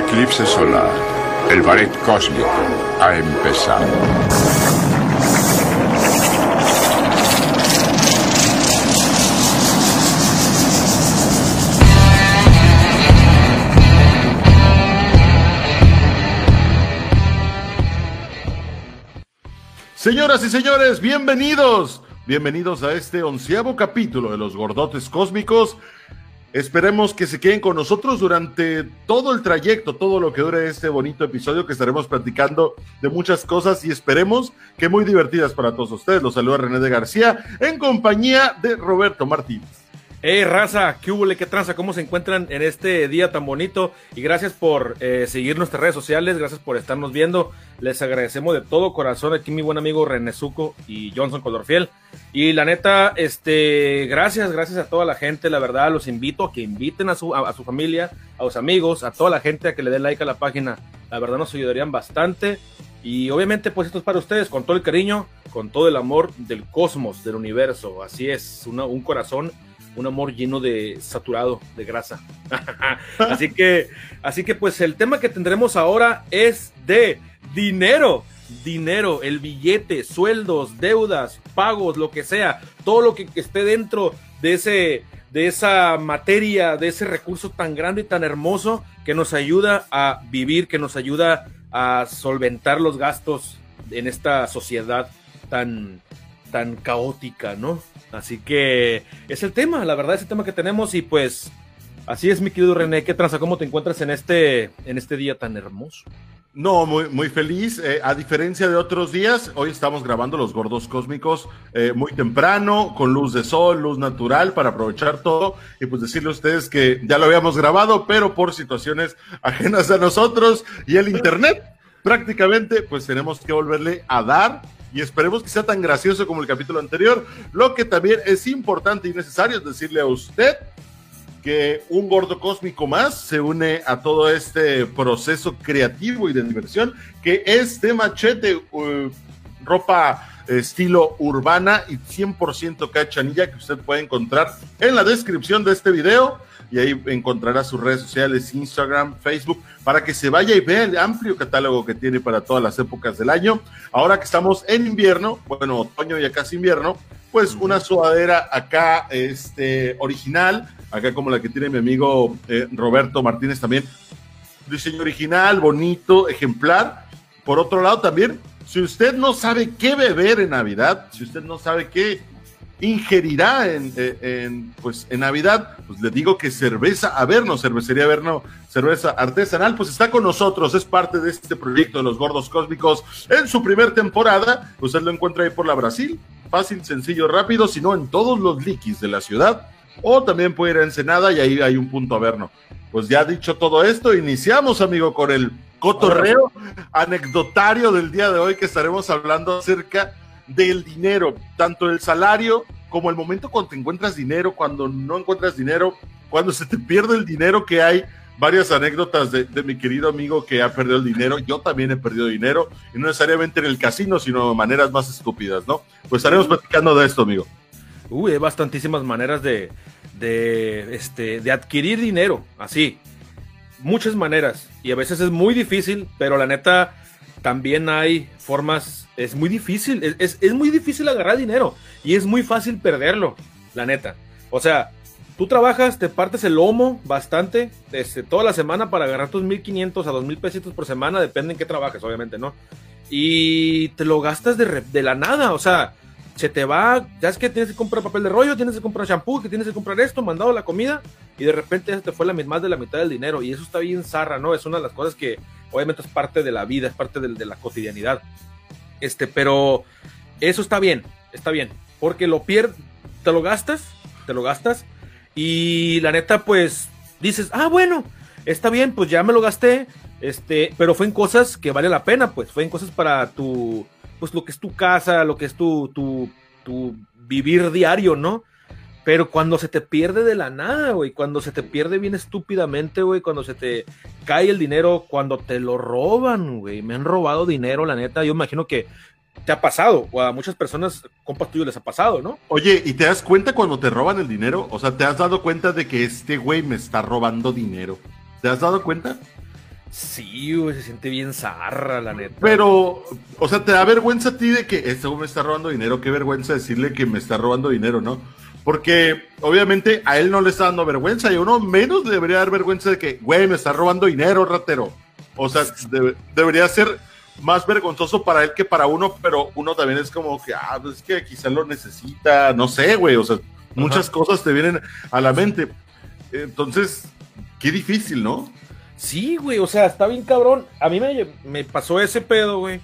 eclipse solar. El ballet cósmico ha empezado. Señoras y señores, bienvenidos. Bienvenidos a este onceavo capítulo de los Gordotes Cósmicos. Esperemos que se queden con nosotros durante todo el trayecto, todo lo que dure este bonito episodio que estaremos platicando de muchas cosas y esperemos que muy divertidas para todos ustedes. Los saluda René de García en compañía de Roberto Martínez. Hey raza, ¿qué hubo? ¿Qué tranza? ¿Cómo se encuentran en este día tan bonito? Y gracias por eh, seguir nuestras redes sociales, gracias por estarnos viendo. Les agradecemos de todo corazón aquí mi buen amigo René Zuco y Johnson Colorfiel. Y la neta, este, gracias, gracias a toda la gente, la verdad, los invito a que inviten a su, a, su familia, a sus amigos, a toda la gente a que le den like a la página. La verdad nos ayudarían bastante. Y obviamente, pues esto es para ustedes, con todo el cariño, con todo el amor del cosmos, del universo. Así es, un corazón un amor lleno de saturado de grasa. así que, así que pues el tema que tendremos ahora es de dinero. Dinero, el billete, sueldos, deudas, pagos, lo que sea, todo lo que esté dentro de ese, de esa materia, de ese recurso tan grande y tan hermoso que nos ayuda a vivir, que nos ayuda a solventar los gastos en esta sociedad tan, tan caótica, ¿no? Así que es el tema, la verdad es el tema que tenemos y pues así es mi querido René, ¿qué tranza? ¿Cómo te encuentras en este, en este día tan hermoso? No, muy, feliz. Eh, a diferencia de otros días, hoy estamos grabando los gordos cósmicos eh, muy temprano, con luz de sol, luz natural, para aprovechar todo y pues decirle a ustedes que ya lo habíamos grabado, pero por situaciones ajenas a nosotros y el internet, prácticamente pues tenemos que volverle a dar y esperemos que sea tan gracioso como el capítulo anterior. Lo que también es importante y necesario es decirle a usted que un gordo cósmico más se une a todo este proceso creativo y de diversión que es de machete, uh, ropa estilo urbana y 100% cachanilla que usted puede encontrar en la descripción de este video y ahí encontrará sus redes sociales, Instagram, Facebook, para que se vaya y vea el amplio catálogo que tiene para todas las épocas del año. Ahora que estamos en invierno, bueno, otoño ya casi invierno, pues una sudadera acá, este, original, acá como la que tiene mi amigo eh, Roberto Martínez también, diseño original, bonito, ejemplar. Por otro lado también, si usted no sabe qué beber en Navidad, si usted no sabe qué ingerirá en, pues, en Navidad, pues le digo que cerveza Averno, cervecería Averno, cerveza artesanal, pues está con nosotros, es parte de este proyecto de los gordos cósmicos en su primer temporada, usted lo encuentra ahí por la Brasil, fácil, sencillo, rápido, sino en todos los liquis de la ciudad, o también puede ir a Ensenada y ahí hay un punto Averno. Pues ya dicho todo esto, iniciamos, amigo, con el cotorreo anecdotario del día de hoy que estaremos hablando acerca del dinero, tanto el salario como el momento cuando te encuentras dinero, cuando no encuentras dinero, cuando se te pierde el dinero, que hay varias anécdotas de, mi querido amigo que ha perdido el dinero. Yo también he perdido dinero, y no necesariamente en el casino, sino de maneras más estúpidas, ¿no? Pues estaremos platicando de esto, amigo. Uy, hay bastantísimas maneras de, de, este, de adquirir dinero, así. Muchas maneras. Y a veces es muy difícil, pero la neta, también hay formas, es muy difícil, es, es, muy difícil agarrar dinero y es muy fácil perderlo, la neta. O sea, tú trabajas, te partes el lomo bastante, este, toda la semana para agarrar tus 1500 a 2000 pesitos por semana, depende en qué trabajes, obviamente, ¿no? Y te lo gastas de, la nada, o sea, se te va, ya es que tienes que comprar papel de rollo, tienes que comprar shampoo, que tienes que comprar esto, mandado la comida, y de repente te fue la, más de la mitad del dinero, y eso está bien zarra, ¿no? Es una de las cosas que obviamente es parte de la vida, es parte de, la cotidianidad. Este, pero eso está bien, está bien, porque lo pierdes, te lo gastas, te lo gastas, y la neta, pues dices, ah, bueno, está bien, pues ya me lo gasté, este, pero fue en cosas que vale la pena, pues fue en cosas para tu pues lo que es tu casa, lo que es tu, tu, tu vivir diario, ¿no? Pero cuando se te pierde de la nada, güey, cuando se te pierde bien estúpidamente, güey, cuando se te cae el dinero, cuando te lo roban, güey, me han robado dinero, la neta, yo imagino que te ha pasado, o a muchas personas, compas tuyos, les ha pasado, ¿no? Oye, ¿y te das cuenta cuando te roban el dinero? O sea, ¿te has dado cuenta de que este güey me está robando dinero? ¿Te has dado cuenta? Sí, güey, se siente bien zarra, la neta. Pero, o sea, te da vergüenza a ti de que este güey me está robando dinero. Qué vergüenza decirle que me está robando dinero, ¿no? Porque obviamente a él no le está dando vergüenza y uno menos debería dar vergüenza de que, güey, me está robando dinero, ratero. O sea, debe- debería ser más vergonzoso para él que para uno, pero uno también es como que, ah, pues es que quizá lo necesita, no sé, güey, o sea, muchas cosas te vienen a la mente. Entonces, qué difícil, ¿no? Sí, güey, o sea, está bien cabrón. A mí me, me pasó ese pedo, güey.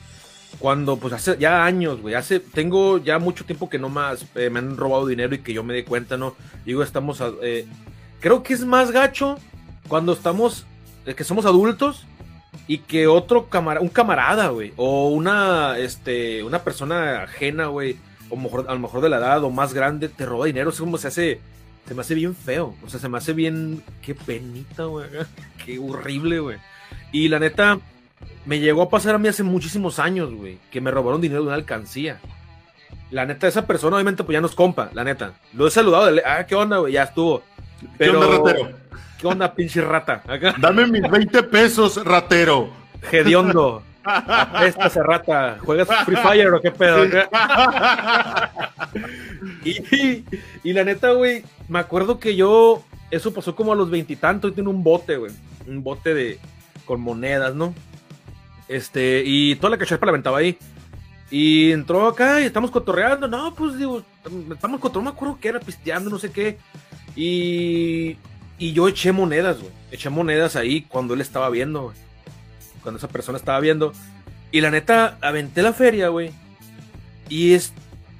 Cuando, pues hace ya años, güey. Hace, tengo ya mucho tiempo que no más eh, me han robado dinero y que yo me dé cuenta, ¿no? Digo, estamos. a- eh, creo que es más gacho cuando estamos. eh, que somos adultos y que otro camarada, un camarada, güey. O una, este, una persona ajena, güey. O mejor, a lo mejor de la edad o más grande, te roba dinero. Es como se hace. Se me hace bien feo. O sea, se me hace bien. Qué penita, güey. Qué horrible, güey. Y la neta, me llegó a pasar a mí hace muchísimos años, güey, que me robaron dinero de una alcancía. La neta, esa persona, obviamente, pues ya nos compa, la neta. Lo he saludado, de, ah, ¿qué onda, güey? Ya estuvo. Pero, ¿Qué onda, ratero? ¿Qué onda, pinche rata? Acá, Dame mis 20 pesos, ratero. hediondo. Esta se rata. ¿Juegas Free Fire o qué pedo? Y, y la neta, güey, me acuerdo que yo, eso pasó como a los veintitantos, y tiene un bote, güey, un bote de, con monedas, ¿no? Este, y toda la cacharpa la aventaba ahí. Y entró acá y estamos cotorreando, no, pues digo, estamos cotorreando, no me acuerdo qué era, pisteando, no sé qué. Y, y yo eché monedas, güey, eché monedas ahí cuando él estaba viendo. Cuando esa persona estaba viendo. Y la neta, aventé la feria, güey. Y es,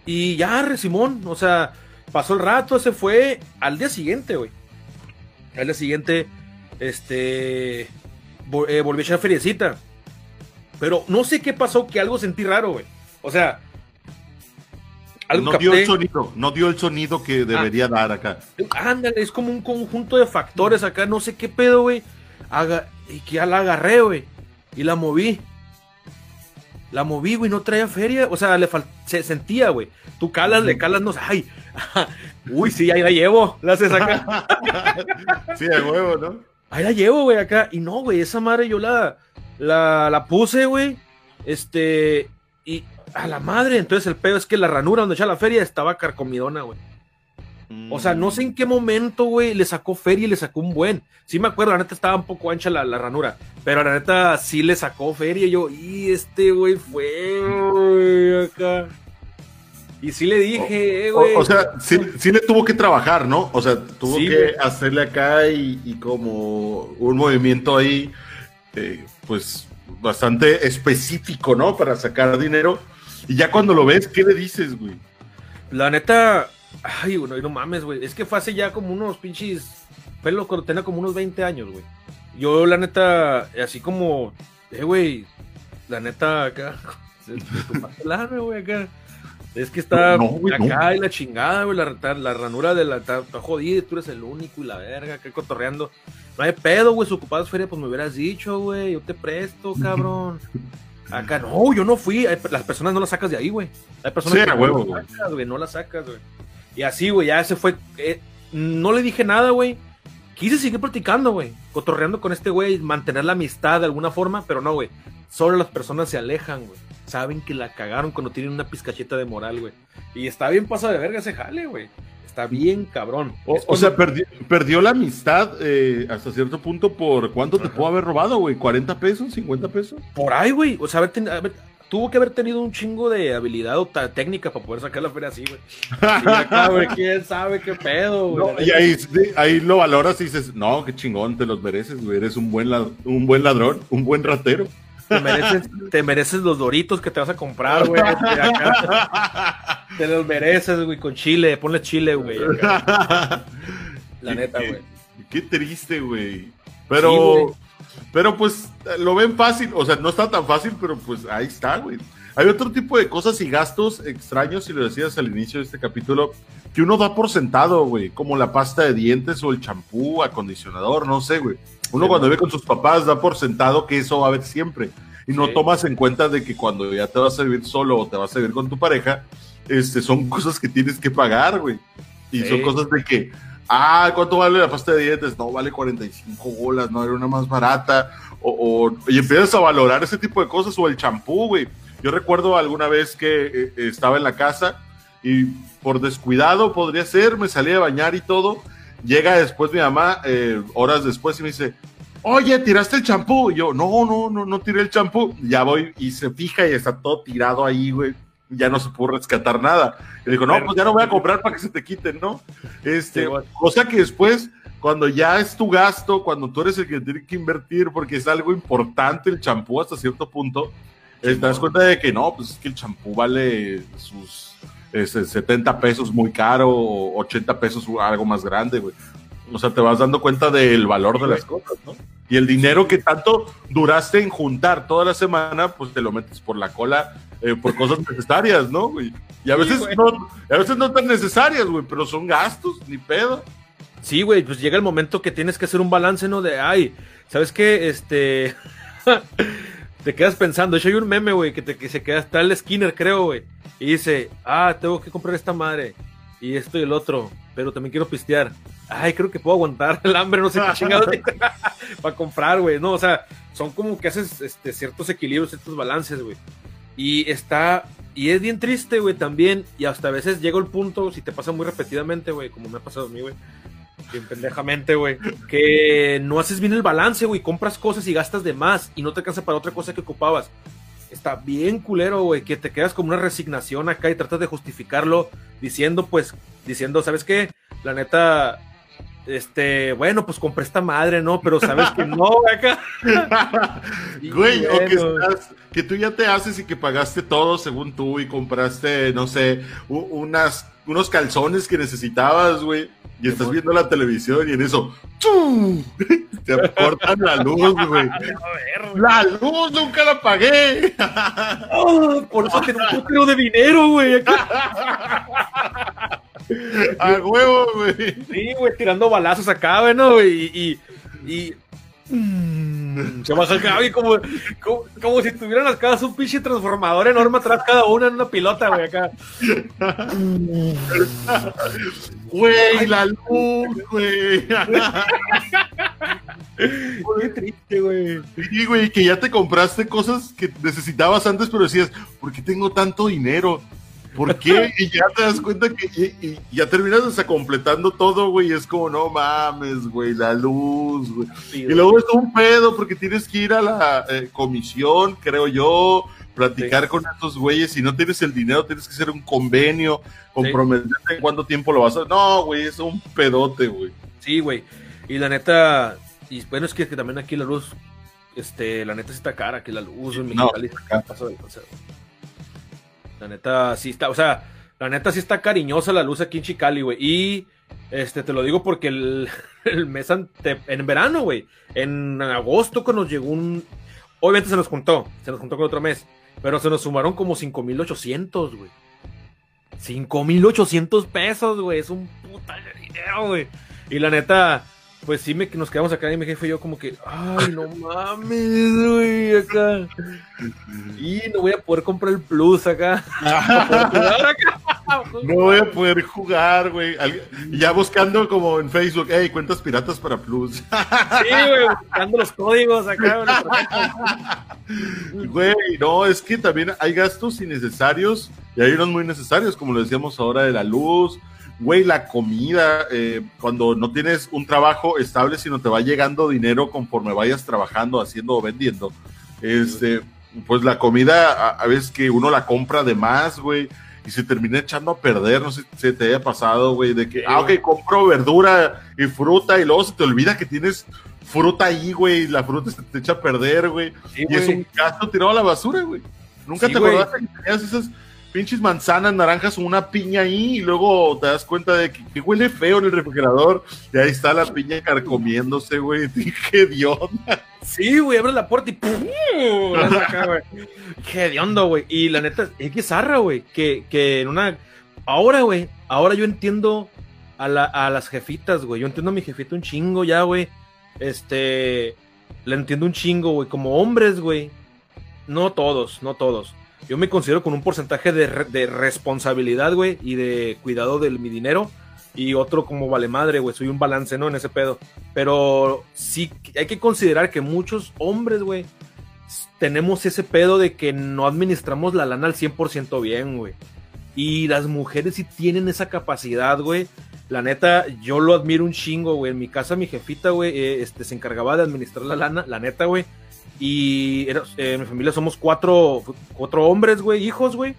y ya, Simón, o sea, pasó el rato, se fue al día siguiente, güey. Al día siguiente, este, eh, volví a echar feriecita. Pero no sé qué pasó, que algo sentí raro, güey. O sea, algo No dio el sonido, no dio el sonido que debería dar acá. Ándale, es como un conjunto de factores acá, no sé qué pedo, güey. Y que ya la agarré, güey. Y la moví. La moví, güey, no traía feria. O sea, le se sentía, güey. Tú calas, le calas, no sé. Ay, uy, sí, ahí la llevo. La haces acá. Sí, de huevo, ¿no? Ahí la llevo, güey, acá. Y no, güey, esa madre yo la, la, la puse, güey. Este, y a la madre. Entonces el pedo es que la ranura donde echaba la feria estaba carcomidona, güey. O sea, no sé en qué momento, güey, le sacó feria y le sacó un buen. Sí me acuerdo, la neta estaba un poco ancha la, la ranura. Pero la neta sí le sacó feria. Y yo, y este, güey, fue, acá. Y sí le dije, eh, güey. O, o sea, sí, sí le tuvo que trabajar, ¿no? O sea, tuvo Sí, que güey. hacerle acá y, y como un movimiento ahí, eh, pues bastante específico, ¿no? Para sacar dinero. Y ya cuando lo ves, ¿qué le dices, güey? La neta, ay, bueno, no mames, güey. Es que fue hace ya como unos pinches. Lo- cuando tenía como unos 20 años, güey. Yo, la neta, así como, eh, güey, la neta, acá. se- se güey, acá. Es que está No, no, acá y la chingada, güey. La, ranura de la. Está, jodida, tú eres el único y la verga, acá cotorreando. No hay pedo, güey. Si ocupadas feria, pues me hubieras dicho, güey. Yo te presto, cabrón. Acá, no, yo no fui. Hay- Las personas no las sacas de ahí, güey. Hay personas Sí, que a no huevo, las sacas, güey. No las sacas, güey. Y así, güey, ya se fue. eh, no le dije nada, güey. Quise seguir platicando, güey. Cotorreando con este güey, mantener la amistad de alguna forma, pero no, güey. Solo las personas se alejan, güey. Saben que la cagaron cuando tienen una pizcacheta de moral, güey. Y está bien pasado de verga ese jale, güey. Está bien cabrón. O, sea, perdi- perdió la amistad eh, hasta cierto punto por cuánto te pudo haber robado, güey. ¿40 pesos? ¿50 pesos? Por ahí, güey. O sea, haber ten- haber- tuvo que haber tenido un chingo de habilidad o ta- técnica para poder sacar la feria así, güey. Y acá, güey, quién sabe qué pedo, güey. No, y ahí, ahí lo valoras y dices, no, qué chingón, te los mereces, güey. Eres un buen, lad- un buen ladrón, un buen ratero. Te mereces, te mereces los doritos que te vas a comprar, güey. Te los mereces, güey, con chile. Ponle chile, güey. La neta, güey. Qué triste, güey. Pero, Sí, pero pues lo ven fácil, o sea, no está tan fácil, pero pues ahí está, güey. Hay otro tipo de cosas y gastos extraños, si lo decías al inicio de este capítulo, que uno da por sentado, güey, como la pasta de dientes o el champú, acondicionador, no sé, güey. Uno Sí, cuando ve con sus papás da por sentado que eso va a haber siempre. Y no Sí. tomas en cuenta de que cuando ya te vas a vivir solo o te vas a vivir con tu pareja, este, son cosas que tienes que pagar, güey. Y Sí. son cosas de que Ah, ¿cuánto vale la pasta de dientes? No, vale 45 bolas, no, era una más barata. O, y empiezas a valorar ese tipo de cosas, o el champú, güey. Yo recuerdo alguna vez que eh, estaba en la casa y por descuidado podría ser, me salí a bañar y todo. Llega después mi mamá, eh, horas después, y me dice, oye, tiraste el champú. Y yo, no, no, no, no tiré el champú. Ya voy y se fija y está todo tirado ahí, güey. Ya no se pudo rescatar nada. Y dijo, no, pues ya no voy a comprar para que se te quiten, ¿no? Este, cosa que después, cuando ya es tu gasto, cuando tú eres el que tiene que invertir, porque es algo importante el champú hasta cierto punto, te das cuenta de que no, pues es que el champú vale sus 70 este, pesos muy caro, 80 pesos algo más grande, güey. O sea, te vas dando cuenta del valor de las cosas, ¿no? Y el dinero que tanto duraste en juntar toda la semana, pues te lo metes por la cola eh, por cosas necesarias, ¿no, güey? Y a veces, no, a veces no tan necesarias, güey, pero son gastos, ni pedo. Sí, güey, pues llega el momento que tienes que hacer un balance, ¿no? De, ay, ¿sabes qué? Este... te quedas pensando. De hecho, hay un meme, güey, que, que se queda, está el Skinner, creo, güey. Y dice, ah, tengo que comprar esta madre. Y esto y el otro. Pero también quiero pistear ay, creo que puedo aguantar el hambre, no sé qué chingados para comprar, güey. No, o sea, son como que haces este, ciertos equilibrios, ciertos balances, güey. Y está, y es bien triste, güey, también. Y hasta a veces llega el punto, si te pasa muy repetidamente, güey, como me ha pasado a mí, güey. Bien pendejamente, güey. Que no haces bien el balance, güey. Compras cosas y gastas de más y no te alcanza para otra cosa que ocupabas. Está bien culero, güey, que te quedas como una resignación acá y tratas de justificarlo diciendo, pues, diciendo, ¿sabes qué? La neta, este, bueno, pues compré esta madre, ¿no? Pero sabes que no, acá. güey, o que, estás, que tú ya te haces y que pagaste todo según tú y compraste, no sé, unas, unos calzones que necesitabas, güey. Y estás viendo la televisión y en eso, te cortan la luz, güey. La luz nunca la pagué. Oh, por eso tengo un poquito de dinero, güey. A huevo, güey. Sí, güey, tirando balazos acá, güey, ¿no? Y. y, y mm, se baja acá, güey, como, como, si tuvieran las casas un pinche transformador enorme atrás cada una en una pilota, güey, acá. Güey, la luz, güey. Qué triste, güey. Sí, güey, que ya te compraste cosas que necesitabas antes, pero decías, ¿por qué tengo tanto dinero? ¿Por qué? Y ya te das cuenta que ya terminas completando todo, güey. Es como, no mames, güey, la luz, güey. y luego es un pedo porque tienes que ir a la eh, comisión, creo yo, platicar con estos güeyes. Si no tienes el dinero, tienes que hacer un convenio, comprometerte en cuánto tiempo lo vas a. No, güey, es un pedote, güey. Sí, güey. Y la neta, y bueno, es que, también aquí la luz, este, la neta sí está cara, que la luz en Mexicali no, paso del la neta sí está, o sea, la neta sí está cariñosa la luz aquí en Chicali, güey. Y este, te lo digo porque el, mes ante, en verano, güey, en agosto cuando nos llegó un... Obviamente se nos juntó, se nos juntó con otro mes, pero se nos sumaron como 5,800, güey. 5,800 pesos, güey, es un puta dinero, güey. Y la neta, pues sí me, nos quedamos acá y mi jefe y yo como que, ay, no mames, güey, acá. Y no voy a poder comprar el plus acá. no voy a poder jugar, güey. Ya buscando como en Facebook, hey, cuentas piratas para plus. sí, güey, buscando los códigos acá. Güey, no, es que también hay gastos innecesarios y hay unos muy necesarios, como lo decíamos ahora de la luz güey, la comida, eh, cuando no tienes un trabajo estable, sino te va llegando dinero conforme vayas trabajando, haciendo o vendiendo, este, pues la comida, a, veces que uno la compra de más, güey, y se termina echando a perder, no sé si te haya pasado, güey, de que, ah, ok, compro verdura y fruta y luego se te olvida que tienes fruta ahí, güey, y la fruta se te echa a perder, güey, y es un gasto tirado a la basura, güey. Nunca te acordaste que tenías esas pinches manzanas, naranjas, una piña ahí y luego te das cuenta de que, huele feo en el refrigerador y ahí está la piña carcomiéndose, güey. Qué Dios. Sí, güey, abre la puerta y ¡pum! Qué hediondo, güey. Y la neta, es que zarra, güey, que, que en una... Ahora, güey, ahora yo entiendo a, la, a las jefitas, güey. Yo entiendo a mi jefita un chingo ya, güey. Este... La entiendo un chingo, güey. Como hombres, güey. No todos, no todos yo me considero con un porcentaje de, responsabilidad, güey, y de cuidado de mi dinero. y otro como vale madre, güey, soy un balance, ¿no? En ese pedo. Pero sí hay que considerar que muchos hombres, güey, tenemos ese pedo de que no administramos la lana al 100% bien, güey. Y las mujeres sí tienen esa capacidad, güey. La neta, yo lo admiro un chingo, güey. En mi casa, mi jefita, güey, eh, este, se encargaba de administrar la lana, la neta, güey. Y era, eh, mi familia somos cuatro, cuatro hombres, güey, hijos, güey.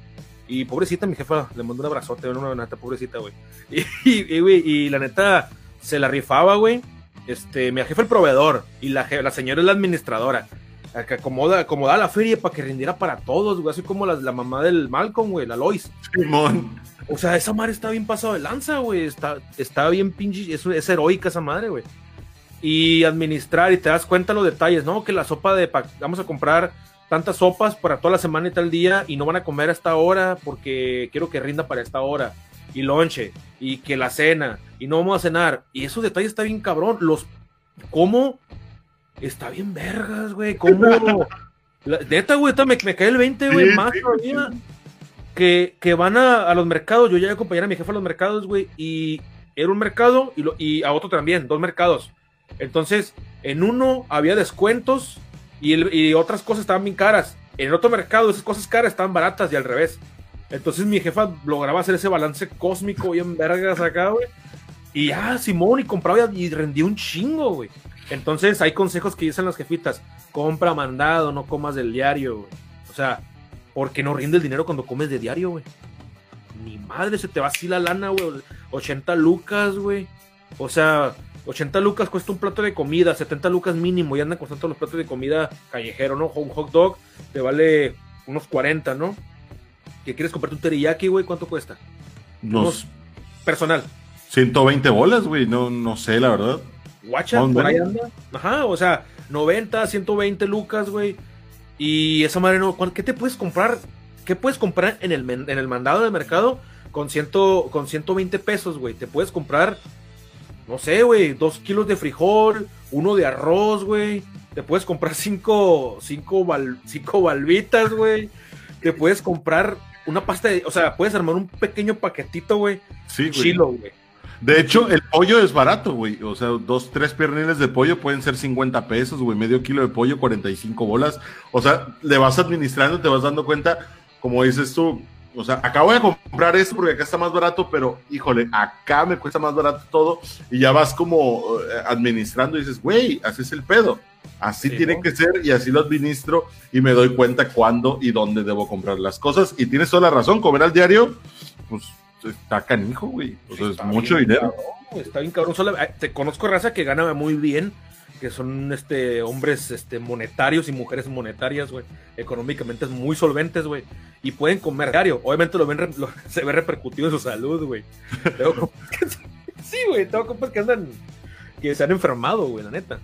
Y pobrecita, mi jefa, le mando un abrazote, una neta, pobrecita, güey. Y, y, y, la neta, se la rifaba, güey. Este, mi jefa el proveedor y la, la señora es la administradora. Que acomoda, acomodaba la feria para que rindiera para todos, güey. Así como la, la mamá del Malcolm, güey, la Lois. Simón. O sea, esa madre está bien pasado de lanza, güey. Está, está bien pinche, es, es heroica esa madre, güey y administrar y te das cuenta los detalles, ¿no? Que la sopa de, vamos a comprar tantas sopas para toda la semana y tal día y no van a comer a esta hora porque quiero que rinda para esta hora y lonche y que la cena y no vamos a cenar y esos detalles está bien cabrón, los cómo está bien vergas, güey, cómo la, neta, güey, me, me cae el 20, güey, más todavía. Que, que, van a, a, los mercados, yo ya acompañé a mi jefe a los mercados, güey, y era un mercado y, lo, y a otro también, dos mercados. Entonces, en uno había descuentos y, otras cosas estaban bien caras. En el otro mercado, esas cosas caras estaban baratas y al revés. Entonces mi jefa lograba hacer ese balance cósmico bien vergas acá, güey. Y ya, Simón, y compraba y rendía un chingo, güey. Entonces hay consejos que dicen las jefitas. Compra mandado, no comas del diario, güey. O sea, porque no rinde el dinero cuando comes de diario, güey. Ni madre, se te va así la lana, güey. 80 lucas, güey. O sea, 80 lucas cuesta un plato de comida, 70 lucas mínimo, y andan costando los platos de comida callejero, ¿no? Un hot dog te vale unos 40, ¿no? ¿Qué quieres comprarte un teriyaki, güey? ¿Cuánto cuesta? Unos... Personal. 120 bolas, güey, no, no sé, la verdad. Guacha, por ahí anda. Ajá, o sea, 90, 120 lucas, güey. Y esa madre no, ¿qué te puedes comprar? ¿Qué puedes comprar en el, en el mandado de mercado con, ciento, con 120 pesos, güey? Te puedes comprar no sé, güey, dos kilos de frijol, uno de arroz, güey. Te puedes comprar cinco, cinco, cinco balbitas, güey. Te puedes comprar una pasta de, o sea, puedes armar un pequeño paquetito, güey. Sí, güey. Chilo, güey. De hecho, el pollo es barato, güey. O sea, dos, tres pierniles de pollo pueden ser 50 pesos, güey. Medio kilo de pollo, 45 bolas. O sea, le vas administrando, te vas dando cuenta, como dices tú, o sea, acá voy a comprar esto porque acá está más barato, pero híjole, acá me cuesta más barato todo y ya vas como eh, administrando y dices, güey, así es el pedo. Así tiene que ser y así lo administro y me doy cuenta cuándo y dónde debo comprar las cosas. Y tienes toda la razón, comer al diario, pues está canijo, güey. O sea, es mucho dinero. está bien cabrón. Eh, te conozco raza que gana muy bien que son este hombres este monetarios y mujeres monetarias, güey, económicamente muy solventes, güey, y pueden comer diario. Obviamente lo ven se ve repercutido en su salud, güey. sí, güey, tengo compas que andan que se han enfermado, güey, la neta.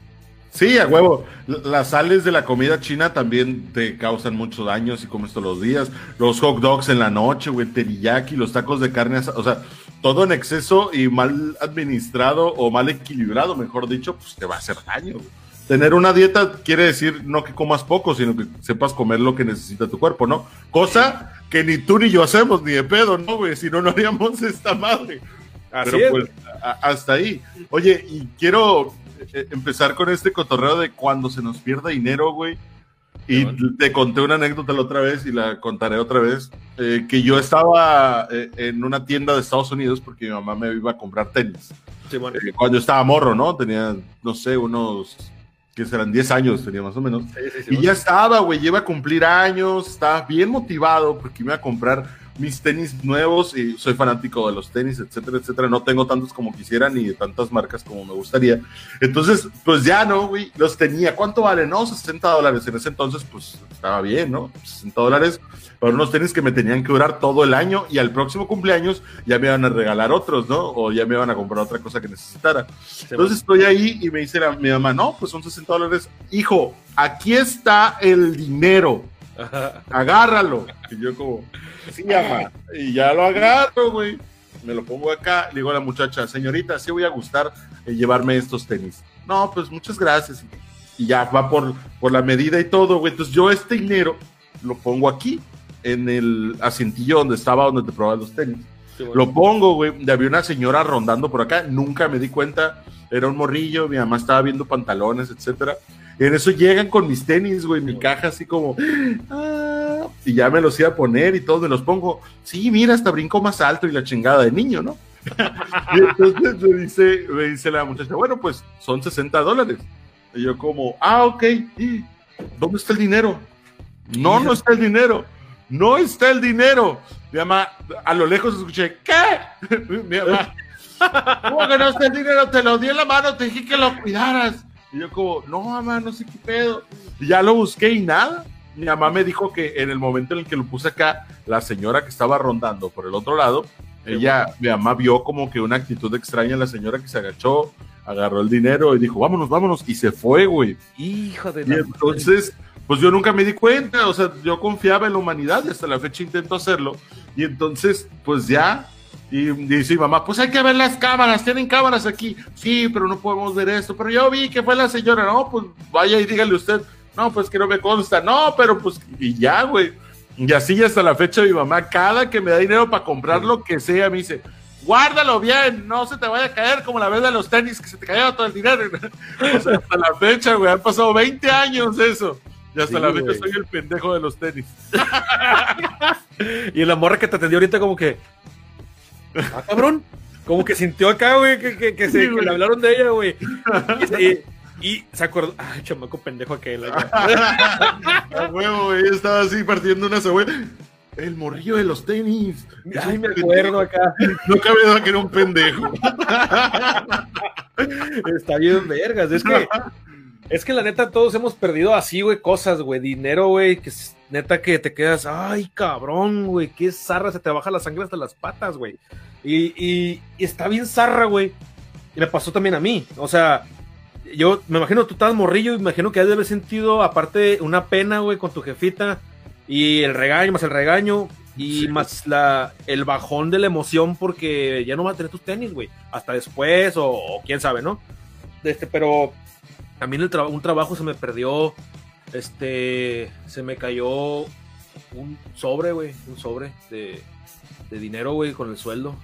Sí, a huevo. Las sales de la comida china también te causan mucho daño si comes todos los días. Los hot dogs en la noche, güey, teriyaki, los tacos de carne, o sea, todo en exceso y mal administrado o mal equilibrado, mejor dicho, pues te va a hacer daño. Tener una dieta quiere decir no que comas poco, sino que sepas comer lo que necesita tu cuerpo, ¿no? Cosa que ni tú ni yo hacemos, ni de pedo, ¿no, güey? Si no, no haríamos esta madre. Así Pero pues, hasta ahí. Oye, y quiero eh, empezar con este cotorreo de cuando se nos pierda dinero, güey y te conté una anécdota la otra vez y la contaré otra vez, eh, que yo estaba eh, en una tienda de Estados Unidos porque mi mamá me iba a comprar tenis. Eh, cuando yo estaba morro, ¿no? Tenía, no sé, unos, que serán 10 años, tenía más o menos. y ya estaba, güey, iba a cumplir años, estaba bien motivado porque iba a comprar mis tenis nuevos y soy fanático de los tenis, etcétera, etcétera. No tengo tantos como quisiera ni de tantas marcas como me gustaría. Entonces, pues ya no, güey, los tenía. ¿Cuánto vale? No, 60 dólares. En ese entonces, pues estaba bien, ¿no? 60 dólares para unos tenis que me tenían que durar todo el año y al próximo cumpleaños ya me iban a regalar otros, ¿no? O ya me iban a comprar otra cosa que necesitara. Entonces estoy ahí y me dice mi mamá, no, pues son 60 dólares. Hijo, aquí está el dinero agárralo. Y yo como, sí, llama. Y ya lo agarro, güey. Me lo pongo acá. Le digo a la muchacha, señorita, sí voy a gustar eh, llevarme estos tenis. No, pues muchas gracias. Y ya va por, por la medida y todo, güey. Entonces yo este dinero lo pongo aquí, en el asientillo donde estaba, donde te probaba los tenis. Lo pongo, güey. Había una señora rondando por acá, nunca me di cuenta. Era un morrillo, mi mamá estaba viendo pantalones, etcétera. En eso llegan con mis tenis, güey, mi caja así como, ah", y ya me los iba a poner y todos me los pongo. Sí, mira, hasta brinco más alto y la chingada de niño, ¿no? y entonces me dice, me dice la muchacha, bueno, pues son 60 dólares. Y yo como, ah, ok, ¿dónde está el dinero? No, no está el dinero. No está el dinero. Mi mamá, a lo lejos escuché, ¿qué? Mi mamá, ¿cómo está el dinero? Te lo di en la mano, te dije que lo cuidaras. Y yo como, no, mamá, no sé qué pedo. Y ya lo busqué y nada. Mi mamá me dijo que en el momento en el que lo puse acá, la señora que estaba rondando por el otro lado, ella, mi mamá vio como que una actitud extraña en la señora que se agachó, agarró el dinero y dijo, vámonos, vámonos, y se fue, güey. Hijo de Y entonces, pues yo nunca me di cuenta, o sea, yo confiaba en la humanidad y hasta la fecha intento hacerlo. Y entonces, pues ya, y dice mamá, pues hay que ver las cámaras, tienen cámaras aquí. Sí, pero no podemos ver esto. Pero yo vi que fue la señora, no, pues vaya y dígale usted. No, pues que no me consta. No, pero pues, y ya, güey. Y así hasta la fecha mi mamá, cada que me da dinero para comprar lo que sea, me dice, guárdalo bien, no se te vaya a caer como la vez de los tenis que se te cayó todo el dinero. o sea, hasta la fecha, güey, han pasado 20 años eso. Y hasta la fecha soy el pendejo de los tenis. y la morra que te atendió ahorita como que, ah, cabrón. Como que sintió acá, güey, que, que, que, se, le hablaron de ella, güey. Y, y, se acordó, ay, chamaco pendejo aquel. A huevo, güey, estaba así partiendo una cebolla. El morrillo de los tenis. Ay, me acuerdo acá. No cabe duda que era un pendejo. Está bien, vergas. Es que, es que la neta, todos hemos perdido así, güey, cosas, güey. Dinero, güey, que neta que te quedas, ay, cabrón, güey, qué zarra, se te baja la sangre hasta las patas, güey. Y, y, está bien zarra, güey. Y me pasó también a mí. O sea, yo me imagino tú estabas morrillo, me imagino que has de haber sentido, aparte, una pena, güey, con tu jefita. Y el regaño, más el regaño. Y más la, el bajón de la emoción porque ya no vas a tener tus tenis, güey. Hasta después, o, o, quién sabe, ¿no? Este, pero también el un trabajo se me perdió. Este, se me cayó un sobre, güey. Un sobre de, dinero, güey, con el sueldo.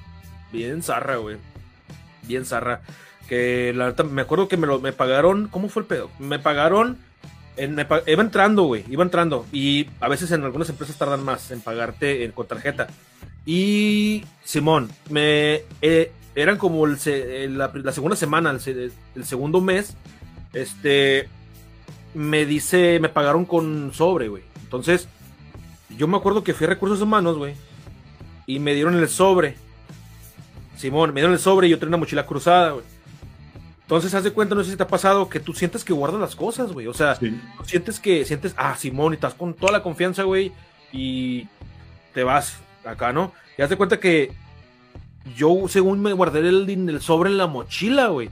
Bien zarra, güey. Bien zarra. Que la me acuerdo que me lo me pagaron. ¿Cómo fue el pedo? Me pagaron. Iba entrando, güey. Iba entrando. Y a veces en algunas empresas tardan más en pagarte en, con tarjeta. Y Simón, me eh, eran como la, segunda semana, el, segundo mes. Este me dice, me pagaron con sobre, güey. Entonces, yo me acuerdo que fui a recursos humanos, güey. Y me dieron el sobre. Simón, me dieron el sobre y yo tenía una mochila cruzada, güey. Entonces, haz de cuenta, no sé si te ha pasado que tú sientes que guardas las cosas, güey. O sea, sí. sientes que, sientes, ah, Simón, y estás con toda la confianza, güey. Y te vas acá, ¿no? Y haz de cuenta que yo, según me guardé el, el sobre en la mochila, güey.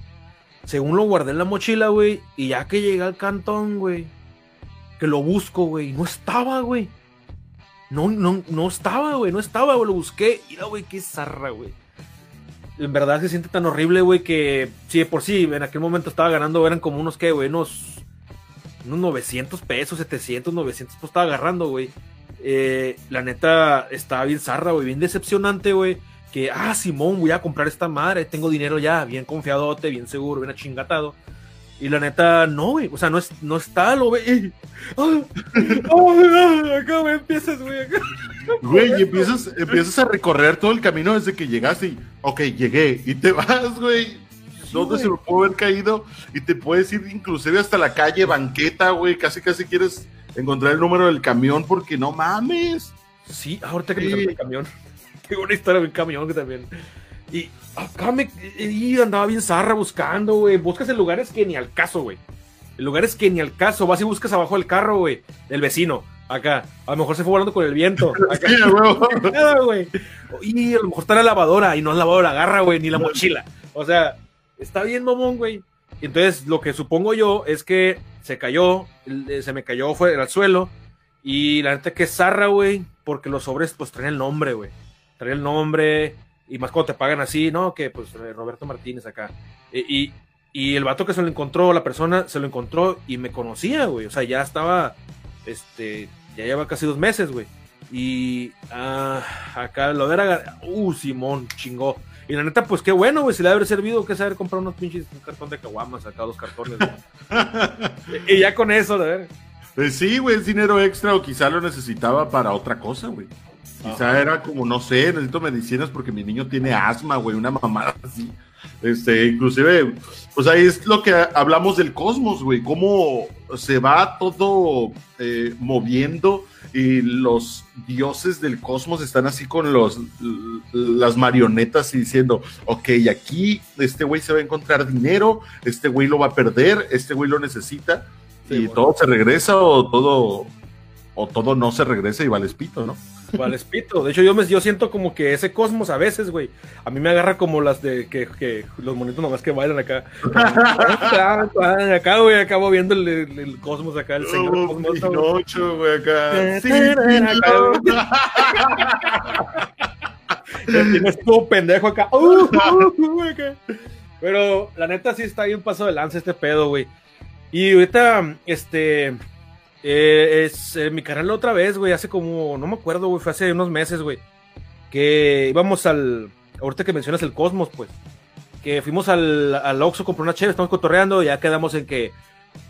Según lo guardé en la mochila, güey. Y ya que llegué al cantón, güey. Que lo busco, güey. No estaba, güey. No, no, no estaba, güey. No estaba, güey. Lo busqué. Y güey, qué zarra, güey en verdad se siente tan horrible, güey, que sí, por sí, en aquel momento estaba ganando, eran como unos, ¿qué, güey? Unos, unos 900 pesos, 700, 900, pues estaba agarrando, güey. Eh, la neta, estaba bien zarra, güey, bien decepcionante, güey. Que, ah, Simón, voy a comprar esta madre, tengo dinero ya, bien confiadote, bien seguro, bien achingatado. Y la neta, no, güey. O sea, no, es, no está, lo ve. ¡Ah! ¡Ah! Acá, güey, empiezas, güey. Güey, y empiezas, empiezas a recorrer todo el camino desde que llegaste y, ok, llegué. Y te vas, güey. ¿Dónde se me pudo haber caído? Y te puedes ir inclusive hasta la calle banqueta, güey. Casi, casi quieres encontrar el número del camión porque no mames. Sí, ahorita que sí. me el camión. Tengo una historia un camión que también. Y acá me y andaba bien zarra buscando, güey. Buscas en lugares que ni al caso, güey. En lugares que ni al caso. Vas y buscas abajo del carro, güey. Del vecino. Acá. A lo mejor se fue volando con el viento. Acá. Güey. Y a lo mejor está la lavadora y no has lavado la garra, güey, ni la mochila. O sea, está bien, mamón, güey. Entonces, lo que supongo yo es que se cayó, se me cayó, fue al suelo. Y la neta que zarra, güey, porque los sobres, pues traen el nombre, güey. Traen el nombre, y más cuando te pagan así, ¿no? Que pues Roberto Martínez acá. Y, y, el vato que se lo encontró, la persona se lo encontró y me conocía, güey. O sea, ya estaba, este, ya lleva casi dos meses, güey. Y ah, acá lo era. Uh, Simón, chingó. Y la neta, pues qué bueno, güey. Si le haber servido, que saber comprar unos pinches, un cartón de caguamas acá, dos cartones. y ya con eso, de ver. Pues sí, güey, es dinero extra o quizá lo necesitaba para otra cosa, güey. Quizá era como, no sé, necesito medicinas porque mi niño tiene asma, güey, una mamada así. Este, inclusive, pues ahí es lo que hablamos del cosmos, güey, cómo se va todo eh, moviendo y los dioses del cosmos están así con los las marionetas y diciendo, ok, aquí este güey se va a encontrar dinero, este güey lo va a perder, este güey lo necesita y todo se regresa o todo o todo no se regresa y vale espito, ¿no? Vale espito. De hecho, yo me yo siento como que ese cosmos a veces, güey, a mí me agarra como las de que, que los monitos nomás que bailan acá. acá, güey, acabo viendo el, el, cosmos acá, el señor oh, cosmos. Pinocho, güey, acá. Sí, Tienes todo pendejo acá. Uh, uh, uh, Pero la neta sí está ahí un paso de lanza este pedo, güey. Y ahorita, este, eh, es eh, mi canal otra vez, güey, hace como, no me acuerdo, güey, fue hace unos meses, güey, que íbamos al, ahorita que mencionas el Cosmos, pues, que fuimos al, al Oxxo, compré una chévere, estamos cotorreando, ya quedamos en que,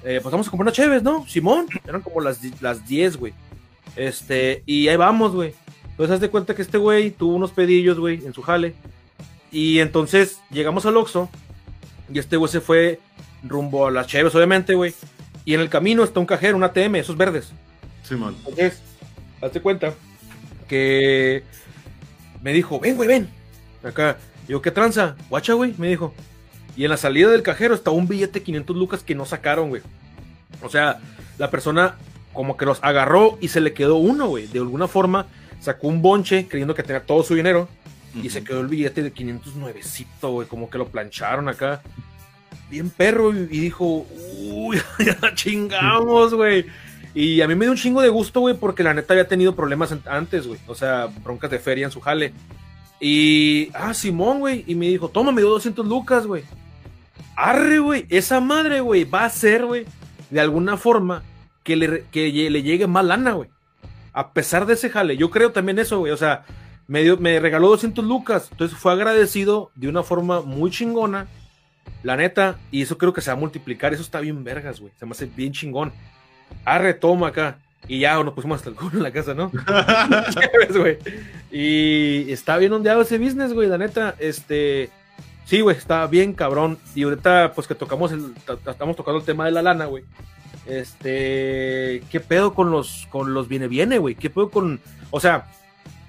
eh, pues vamos a comprar una chévere, ¿no? Simón, eran como las, las 10, güey, este, y ahí vamos, güey. Entonces, haz de cuenta que este güey tuvo unos pedillos, güey, en su jale, y entonces llegamos al Oxxo, y este güey se fue rumbo a las chéveres, obviamente, güey. Y en el camino está un cajero, un ATM, esos verdes. Sí, man. Entonces, hazte cuenta que me dijo, ven, güey, ven. Acá, yo, ¿qué tranza? Guacha, güey, me dijo. Y en la salida del cajero está un billete de 500 lucas que no sacaron, güey. O sea, la persona como que los agarró y se le quedó uno, güey. De alguna forma sacó un bonche creyendo que tenía todo su dinero y se quedó el billete de 500 nuevecito, güey. Como que lo plancharon acá bien perro y, dijo, uy, ya chingamos, güey. Y a mí me dio un chingo de gusto, güey, porque la neta había tenido problemas antes, güey. O sea, broncas de feria en su jale. Y, ah, Simón, güey. Y me dijo, toma, me dio 200 lucas, güey. Arre, güey. Esa madre, güey, va a ser, güey, de alguna forma que le, que le llegue más lana, güey. A pesar de ese jale. Yo creo también eso, güey. O sea, me, dio, me regaló 200 lucas. Entonces fue agradecido de una forma muy chingona la neta, y eso creo que se va a multiplicar. Eso está bien vergas, güey. Se me hace bien chingón. Arre, toma acá. Y ya nos pusimos hasta el culo en la casa, ¿no? y está bien ondeado ese business, güey. La neta, este. Sí, güey, está bien cabrón. Y ahorita, pues que tocamos el. Estamos tocando el tema de la lana, güey. Este. ¿Qué pedo con los. con los viene viene, güey? ¿Qué pedo con. O sea,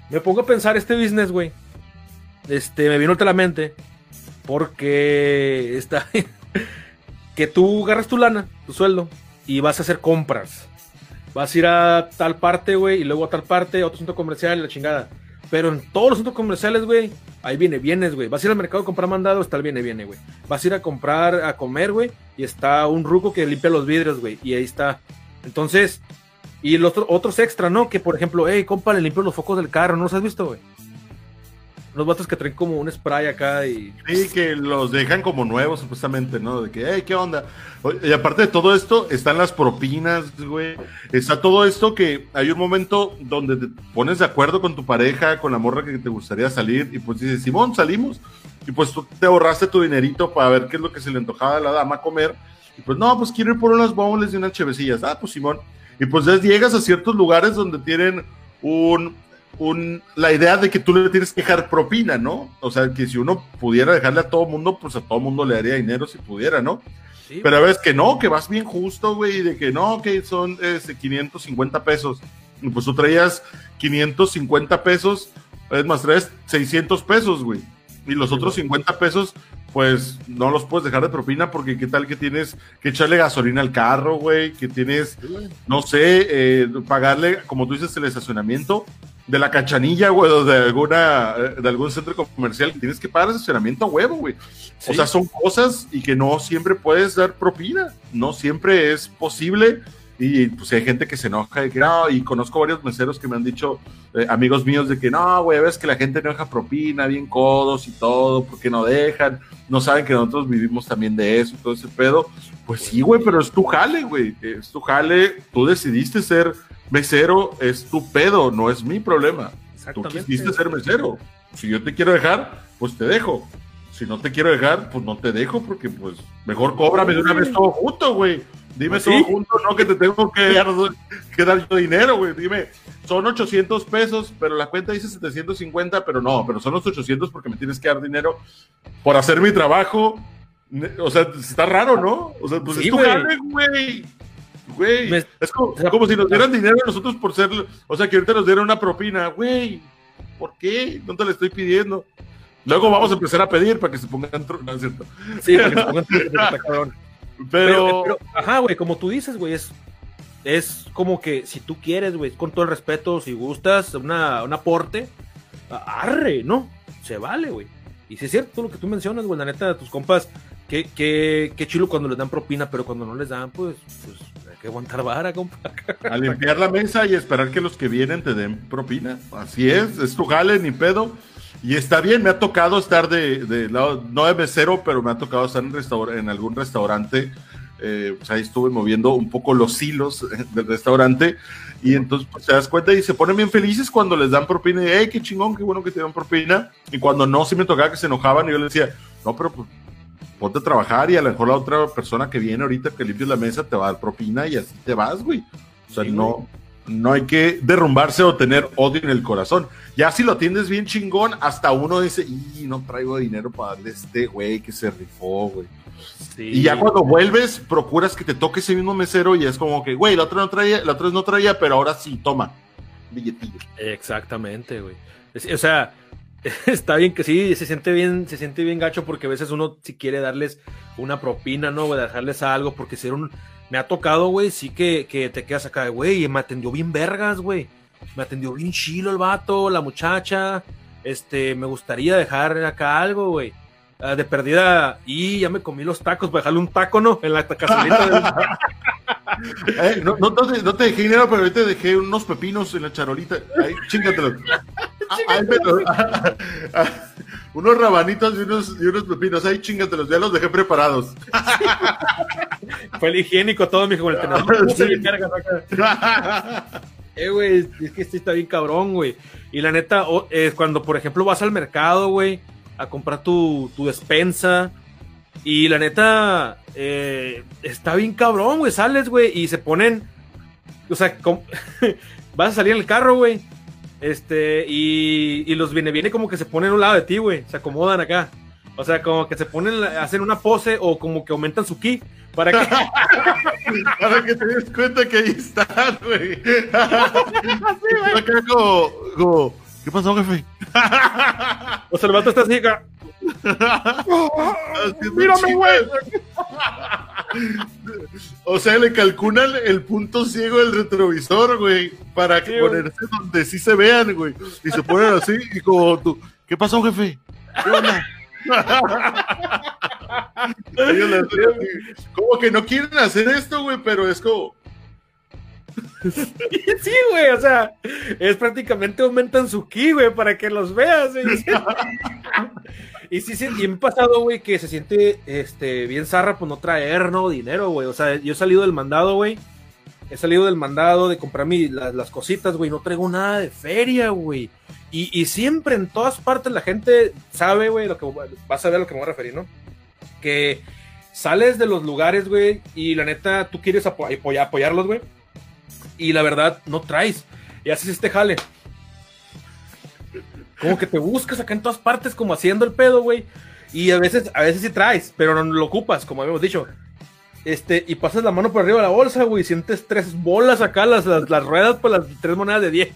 me pongo a pensar este business, güey. Este, me vino a la mente porque está que tú agarras tu lana, tu sueldo, y vas a hacer compras. Vas a ir a tal parte, güey, y luego a tal parte, a otro centro comercial la chingada. Pero en todos los centros comerciales, güey, ahí viene, vienes, güey. Vas a ir al mercado a comprar mandado, está el viene, viene, güey. Vas a ir a comprar, a comer, güey, y está un ruco que limpia los vidrios, güey, y ahí está. Entonces, y los otros extra, ¿no? Que por ejemplo, hey, compa, le limpio los focos del carro, ¿no los has visto, güey? Los vatos que traen como un spray acá y. Sí, que los dejan como nuevos, supuestamente, ¿no? De que, hey, ¿qué onda? Y aparte de todo esto, están las propinas, güey. Está todo esto que hay un momento donde te pones de acuerdo con tu pareja, con la morra que te gustaría salir, y pues dices, Simón, salimos. Y pues tú te ahorraste tu dinerito para ver qué es lo que se le antojaba a la dama comer. Y pues, no, pues quiero ir por unas bombles y unas chevecillas. Ah, pues Simón. Y pues ya llegas a ciertos lugares donde tienen un la idea de que tú le tienes que dejar propina, ¿no? O sea, que si uno pudiera dejarle a todo mundo, pues a todo mundo le daría dinero si pudiera, ¿no? Pero a veces que no, que vas bien justo, güey, de que no, que son este, 550 pesos. Y pues tú traías 550 pesos, es más, traes 600 pesos, güey. Y los otros 50 pesos, pues no los puedes dejar de propina porque qué tal que tienes que echarle gasolina al carro, güey, que tienes, no sé, eh, pagarle, como tú dices, el estacionamiento de la cachanilla, güey, o de alguna, de algún centro comercial, tienes que pagar estacionamiento a huevo, güey. O sea, son cosas y que no siempre puedes dar propina, no siempre es posible. Y pues hay gente que se enoja y que no, y conozco varios meseros que me han dicho, eh, amigos míos, de que no, güey, ves que la gente no deja propina, bien codos y todo, porque no dejan, no saben que nosotros vivimos también de eso y todo ese pedo. Pues sí, güey, pero es tu jale, güey, es tu jale, tú decidiste ser mesero es tu pedo, no es mi problema. Tú quisiste ser mesero. Si yo te quiero dejar, pues te dejo. Si no te quiero dejar, pues no te dejo, porque pues mejor cóbrame de una vez todo junto, güey. Dime Pues todo junto, no que te tengo que dar, que dar yo dinero, güey. Dime, son 800 pesos, pero la cuenta dice 750, pero no, pero son los 800 porque me tienes que dar dinero por hacer mi trabajo. O sea, está raro, ¿no? O sea, pues Sí, es tu güey. Güey. Me- es como, como si nos dieran dinero a nosotros por ser, o sea, que ahorita nos dieran una propina, güey. ¿Por qué? No te la estoy pidiendo. Luego vamos a empezar a pedir para que se pongan, no es cierto. Sí, para que se pongan-. Pero, Pero, pero, ajá, güey, como tú dices, güey, es, es como que si tú quieres, güey, con todo el respeto, si gustas, una, un aporte, arre, ¿no? Se vale, güey. Y si es cierto lo que tú mencionas, güey, la neta, tus compas, qué, qué, qué chilo cuando les dan propina, pero cuando no les dan, pues, pues que aguantar vara, compa. a limpiar la mesa y esperar que los que vienen te den propina. Así es, es tu jale, ni pedo. Y está bien, me ha tocado estar de, de lado, no de mesero, pero me ha tocado estar en, restaur- en algún restaurante. Eh, pues ahí estuve moviendo un poco los hilos del restaurante. Y entonces pues, te das cuenta y se ponen bien felices cuando les dan propina. Y, hey, qué chingón, qué bueno que te dan propina. Y cuando no, sí me tocaba que se enojaban. Y yo les decía, no, pero pues ponte a trabajar y a lo mejor la otra persona que viene ahorita que limpies la mesa te va a dar propina y así te vas, güey. O sea, Sí, no, no hay que derrumbarse o tener odio en el corazón. Ya si lo atiendes bien chingón, hasta uno dice, y no traigo dinero para darle a este güey que se rifó, güey. Sí. Y ya cuando vuelves, procuras que te toque ese mismo mesero y es como que, güey, la otra no traía, la otra no traía, pero ahora sí, toma, billetillo. Exactamente, güey. O sea, está bien que sí, se siente bien, se siente bien gacho porque a veces uno si quiere darles una propina, ¿no? Güey, dejarles algo, porque ser un. Me ha tocado, güey, sí que, que te quedas acá, güey, me atendió bien vergas, güey. Me atendió bien chilo el vato, la muchacha. Este, me gustaría dejar acá algo, güey. Ah, de perdida, y ya me comí los tacos, para dejarle un taco, ¿no? En la cazuelita del- Eh, no, no, te, dejé dinero, pero ahorita dejé unos pepinos en la charolita. Ahí, chíngatelos. Ah, lo- unos rabanitos y unos, y unos pepinos. Ahí chíngatelos, ya los dejé preparados. Fue el higiénico todo, mijo, con el tenedor. Sí. Eh, güey, es que este está bien cabrón, güey. Y la neta, o- eh, cuando por ejemplo vas al mercado, güey, a comprar tu, tu despensa, y la neta, eh, está bien cabrón, güey, sales, güey, y se ponen, o sea, vas a salir en el carro, güey, este, y, y los viene, viene como que se ponen a un lado de ti, güey, se acomodan acá. O sea, como que se ponen, hacen una pose o como que aumentan su ki para que Para que te des cuenta que ahí están, güey. Acá como, como, ¿Qué pasó, jefe? O sea, el vato está así Mírame, güey. O sea, le calculan el punto ciego del retrovisor, güey, para Sí, güey. ponerse donde sí se vean, güey. Y se ponen así y como tú, ¿qué pasó, jefe? ¿Qué onda? Ellos como que no quieren hacer esto, güey, pero es como, Sí, güey, o sea, es prácticamente aumentan su ki, güey, para que los veas. güey. Y sí, me ha pasado, güey, que se siente este, bien zarra por no traer, ¿no? Dinero, güey. O sea, yo he salido del mandado, güey. He salido del mandado de comprar mi, las, las cositas, güey. No traigo nada de feria, güey. Y, y siempre en todas partes la gente sabe, güey, lo que vas a ver a lo que me voy a referir, ¿no? Que sales de los lugares, güey, y la neta, tú quieres apo- apoyar, apoyarlos, güey. Y la verdad, no traes. Y haces este jale. Como que te buscas acá en todas partes, como haciendo el pedo, güey. Y a veces, a veces sí traes, pero no lo ocupas, como habíamos dicho. Este, y pasas la mano por arriba de la bolsa, güey, sientes tres bolas acá, las, las, las ruedas por las tres monedas de 10.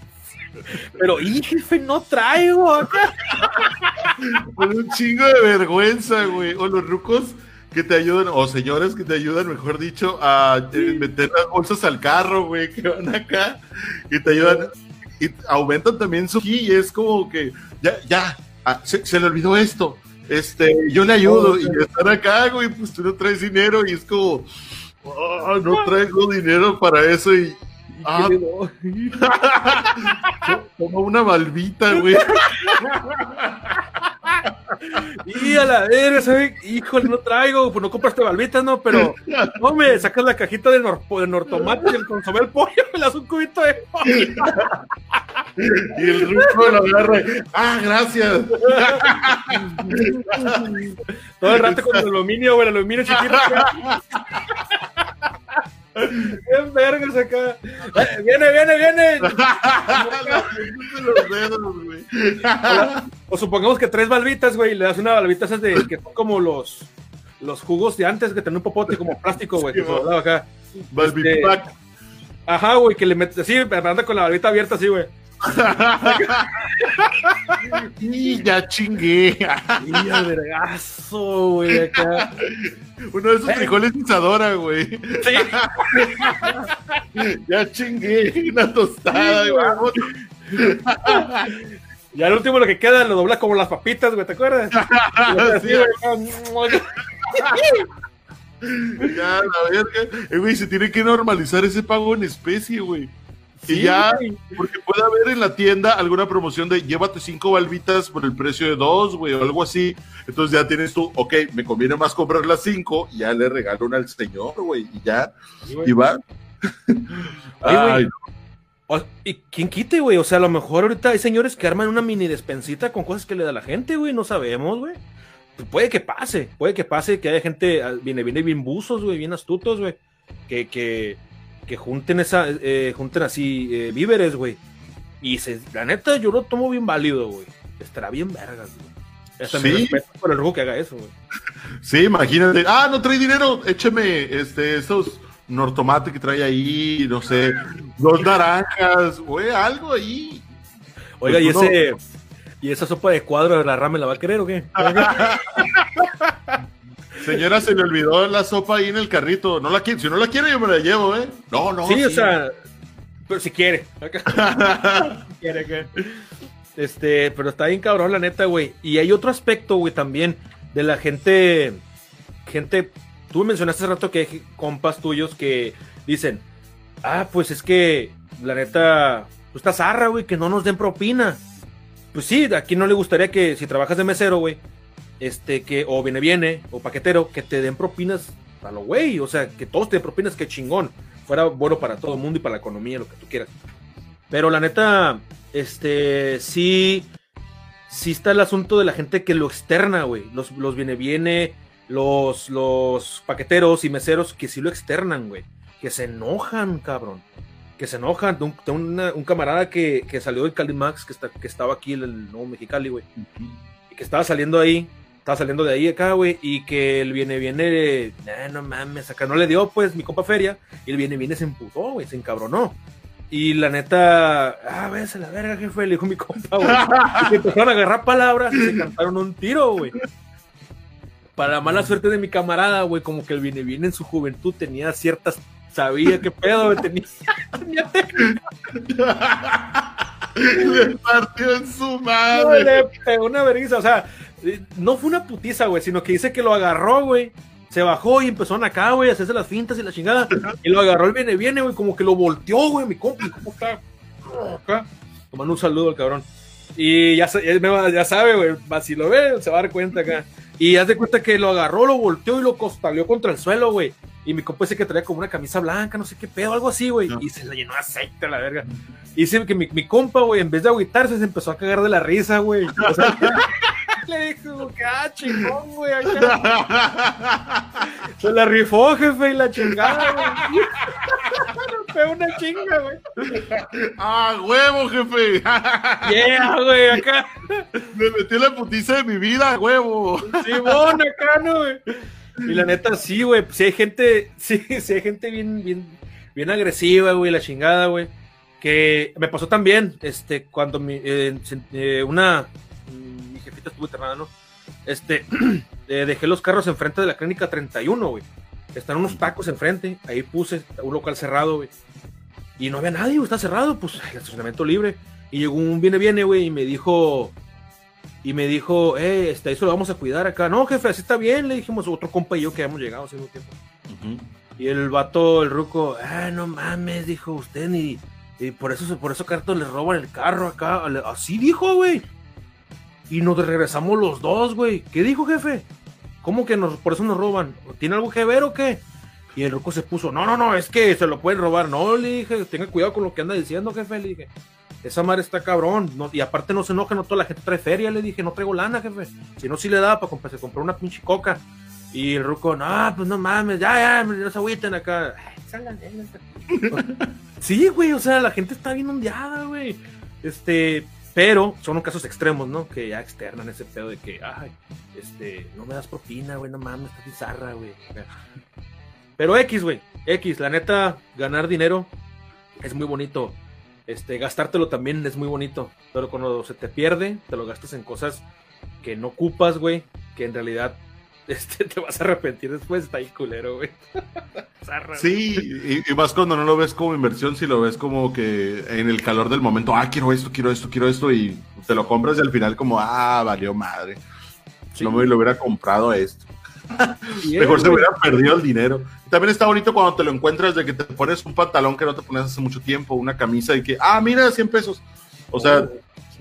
Pero, y jefe, no traigo acá. con un chingo de vergüenza, güey. O los rucos que te ayudan, o señores que te ayudan, mejor dicho, a eh, meter las bolsas al carro, güey, que van acá y te ayudan. Y aumentan también su ki y es como que, ya, ya, ah, se, se le olvidó esto. Este, yo le ayudo y están acá, güey, pues tú no traes dinero y es como, "Ah, no traigo dinero para eso y, ah, toma una balbita, güey. y a la verga. Híjole, no traigo, pues no compraste balbitas, ¿no? Pero, no me sacas la cajita de, nor de nortomate y el consomé el pollo, me das un cubito de pollo. y el ruco lo agarra. Ah, gracias. Todo el rato con el aluminio, güey, el aluminio chiquito. Bien vergas acá. Viene, viene, viene. los dedos, güey. O supongamos que tres balbitas, güey, y le das una balbita esas de que son como los los jugos de antes que tenían un popote como plástico, güey, Sí, que se. Balbipac. Ajá, güey, que le metes así, anda con la balbita abierta así, güey. Y ya chingué. Y al vergazo, güey, acá. Uno de esos frijoles Isadora, güey. Sí. Ya chingué. Una tostada, Sí, güey. güey. Ya al último lo que queda lo doblas como las papitas, güey, ¿te acuerdas? Y así, güey, Ya, la verga. Eh, güey, se tiene que normalizar ese pago en especie, güey. Y ya, porque puede haber en la tienda alguna promoción de llévate cinco balbitas por el precio de dos, güey, o algo así. Entonces ya tienes tú, ok, me conviene más comprar las cinco y ya le regalo una al señor, güey, y ya, Sí, y va. Ay, O- ¿Y quién quite, güey? O sea, a lo mejor ahorita hay señores que arman una mini despensita con cosas que le da la gente, güey. No sabemos, güey. Pues puede que pase, puede que pase que haya gente, ah, viene, viene bien buzos, güey, bien astutos, güey. Que, que, que junten esa, eh, junten así eh, víveres, güey. Y se, la neta, yo lo tomo bien válido, güey. Estará bien vergas, güey. Hasta Sí. respeto por el ruco que haga eso, güey. Sí, imagínate. Ah, no trae dinero. Écheme este, esos nortomate que trae ahí, no sé, dos naranjas, güey, algo ahí. Oiga, Pues ¿y no- ese, y esa sopa de cuadro de la rama la va a querer o qué? Señora, se le olvidó la sopa ahí en el carrito. No la quiere, si no la quiere, yo me la llevo, ¿eh? No, no. sí, o sea, pero si quiere. Acá. quiere que. Este, pero está bien cabrón, la neta, güey. Y hay otro aspecto, güey, también de la gente. Gente, tú mencionaste hace rato que hay compas tuyos que dicen: Ah, pues es que la neta, tú estás zarra, güey, que no nos den propina. Pues sí, aquí no le gustaría que si trabajas de mesero, güey, este, que, o viene, viene, o paquetero, que te den propinas a lo güey. O sea, que todos te den propinas, que chingón. Fuera bueno para todo el mundo y para la economía, lo que tú quieras. Pero la neta, este, sí, sí está el asunto de la gente que lo externa, güey. Los, los viene, viene, los, los paqueteros y meseros que sí lo externan, güey. Que se enojan, cabrón. Que se enojan. De un, camarada que, que salió del Calimax, que, está, que estaba aquí en el Nuevo Mexicali, güey. Y que estaba saliendo ahí, estaba saliendo de ahí acá, güey. Y que el viene, viene, "Nah, no mames, acá no le dio, pues, mi compa Feria. Y el viene, viene se emputó, güey, se encabronó. Y la neta, ah, véase la verga, jefe, le dijo mi compa, güey. Y se empezaron a agarrar palabras y se cantaron un tiro, güey. Para la mala suerte de mi camarada, güey, como que el viene viene en su juventud tenía ciertas. Sabía qué pedo, güey, tenía, tenía Le partió en su No, madre. le pegó una vergüenza, o sea, no fue una putiza, güey, sino que dice que lo agarró, güey. Se bajó y empezaron acá, güey, a hacerse las fintas y la chingada. Y lo agarró el viene, viene, güey, como que lo volteó, güey, mi compa, compa está acá. Tomando un saludo al cabrón. Y ya, ya, sabe, güey, si lo ve, se va a dar cuenta acá. Y haz de cuenta que lo agarró, lo volteó y lo costaleó contra el suelo, güey. Y mi compa dice que traía como una camisa blanca, no sé qué pedo, algo así, güey. No. Y se le llenó de aceite a la verga. Y dice que mi, mi compa, güey, en vez de agüitarse, se empezó a cagar de la risa, güey. O sea, le dijo, que ah, chingón, güey. acá". Se la rifó, jefe, y la chingada, güey. Fue una chinga, güey. ¡Ah, huevo, jefe! Yeah, güey, acá. Me metí la putiza de mi vida, huevo. Simón, acá, ¿no, güey? Y la neta, sí, güey. Si hay gente, sí, sí hay gente bien, bien, bien agresiva, güey, la chingada, güey. Que me pasó también, este, cuando mi, eh, eh, una, jefita estuvo internada, ¿no? Este, eh, dejé los carros enfrente de la clínica 31, güey. Están unos tacos enfrente, ahí puse un local cerrado, güey. Y no había nadie, güey, está cerrado, pues el estacionamiento libre. Y llegó un viene, viene, güey, y me dijo, y me dijo, eh, este, eso lo vamos a cuidar acá. No, jefe, así está bien, le dijimos otro compa y yo que habíamos llegado hace un tiempo. Y el vato, el ruco, ah, no mames, dijo usted, ni, y por eso, por eso Carto le roban el carro acá. Así dijo, güey. Y nos regresamos los dos, güey. ¿Qué dijo, jefe? ¿Cómo que nos, por eso nos roban? ¿Tiene algo que ver o qué? Y el ruco se puso, no, no, no, es que se lo pueden robar. No, le dije, tenga cuidado con lo que anda diciendo, jefe. Le dije, esa madre está cabrón. y aparte no se enoja, no toda la gente trae feria. Le dije, no traigo lana, jefe. Si no, sí le da para comprar una pinche coca. Y el ruco, no, pues no mames, ya, ya, no se agüiten acá. sí, güey, o sea, la gente está bien ondeada, güey. Este, pero son casos extremos, ¿no? Que ya externan ese pedo de que, ay, este, no me das propina, güey, no mames, está bizarra, güey. Pero X, güey, X, la neta, ganar dinero es muy bonito. Este, gastártelo también es muy bonito. Pero cuando se te pierde, te lo gastas en cosas que no ocupas, güey, que en realidad este, te vas a arrepentir después, está ahí culero, güey. sí, y, más cuando no lo ves como inversión, si lo ves como que en el calor del momento, ah, quiero esto, quiero esto, quiero esto, y te lo compras y al final como, ah, valió madre. No me lo hubiera comprado esto. Mejor se hubiera perdido el dinero. También está bonito cuando te lo encuentras de que te pones un pantalón que no te pones hace mucho tiempo, una camisa y que, ah, mira, 100 pesos. O sea, oh.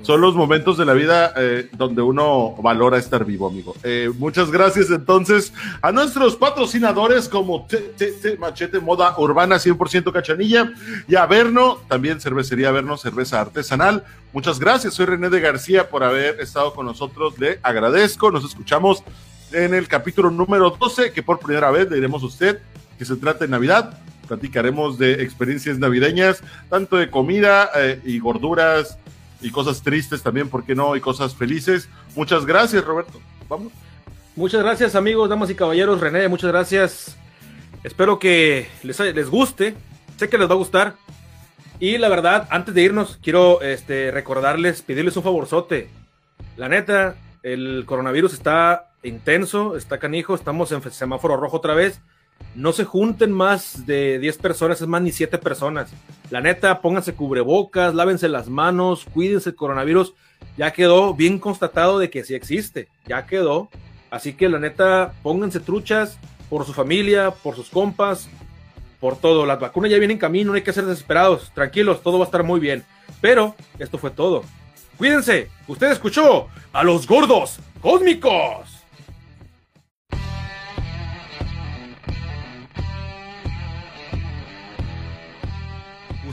Son los momentos de la vida eh, donde uno valora estar vivo, amigo. Eh, muchas gracias entonces a nuestros patrocinadores como TTT Machete Moda Urbana 100% Cachanilla y a Verno, también cervecería Verno, cerveza artesanal. Muchas gracias, soy René de García por haber estado con nosotros, le agradezco. Nos escuchamos en el capítulo número 12, que por primera vez le diremos a usted que se trata de Navidad. Platicaremos de experiencias navideñas, tanto de comida eh, y gorduras y cosas tristes también, ¿por qué no? Y cosas felices. Muchas gracias, Roberto. Vamos. Muchas gracias, amigos, damas y caballeros. René, muchas gracias. Espero que les, les guste. Sé que les va a gustar. Y la verdad, antes de irnos, quiero este, recordarles, pedirles un favorzote. La neta, el coronavirus está intenso, está canijo, estamos en semáforo rojo otra vez no se junten más de 10 personas, es más ni 7 personas. La neta, pónganse cubrebocas, lávense las manos, cuídense el coronavirus. Ya quedó bien constatado de que sí existe, ya quedó. Así que la neta, pónganse truchas por su familia, por sus compas, por todo. Las vacunas ya vienen en camino, no hay que ser desesperados. Tranquilos, todo va a estar muy bien. Pero esto fue todo. Cuídense, usted escuchó a los gordos cósmicos.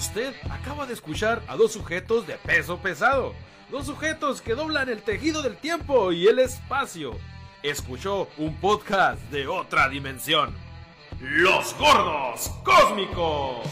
Usted acaba de escuchar a dos sujetos de peso pesado. Dos sujetos que doblan el tejido del tiempo y el espacio. Escuchó un podcast de otra dimensión. Los gordos cósmicos.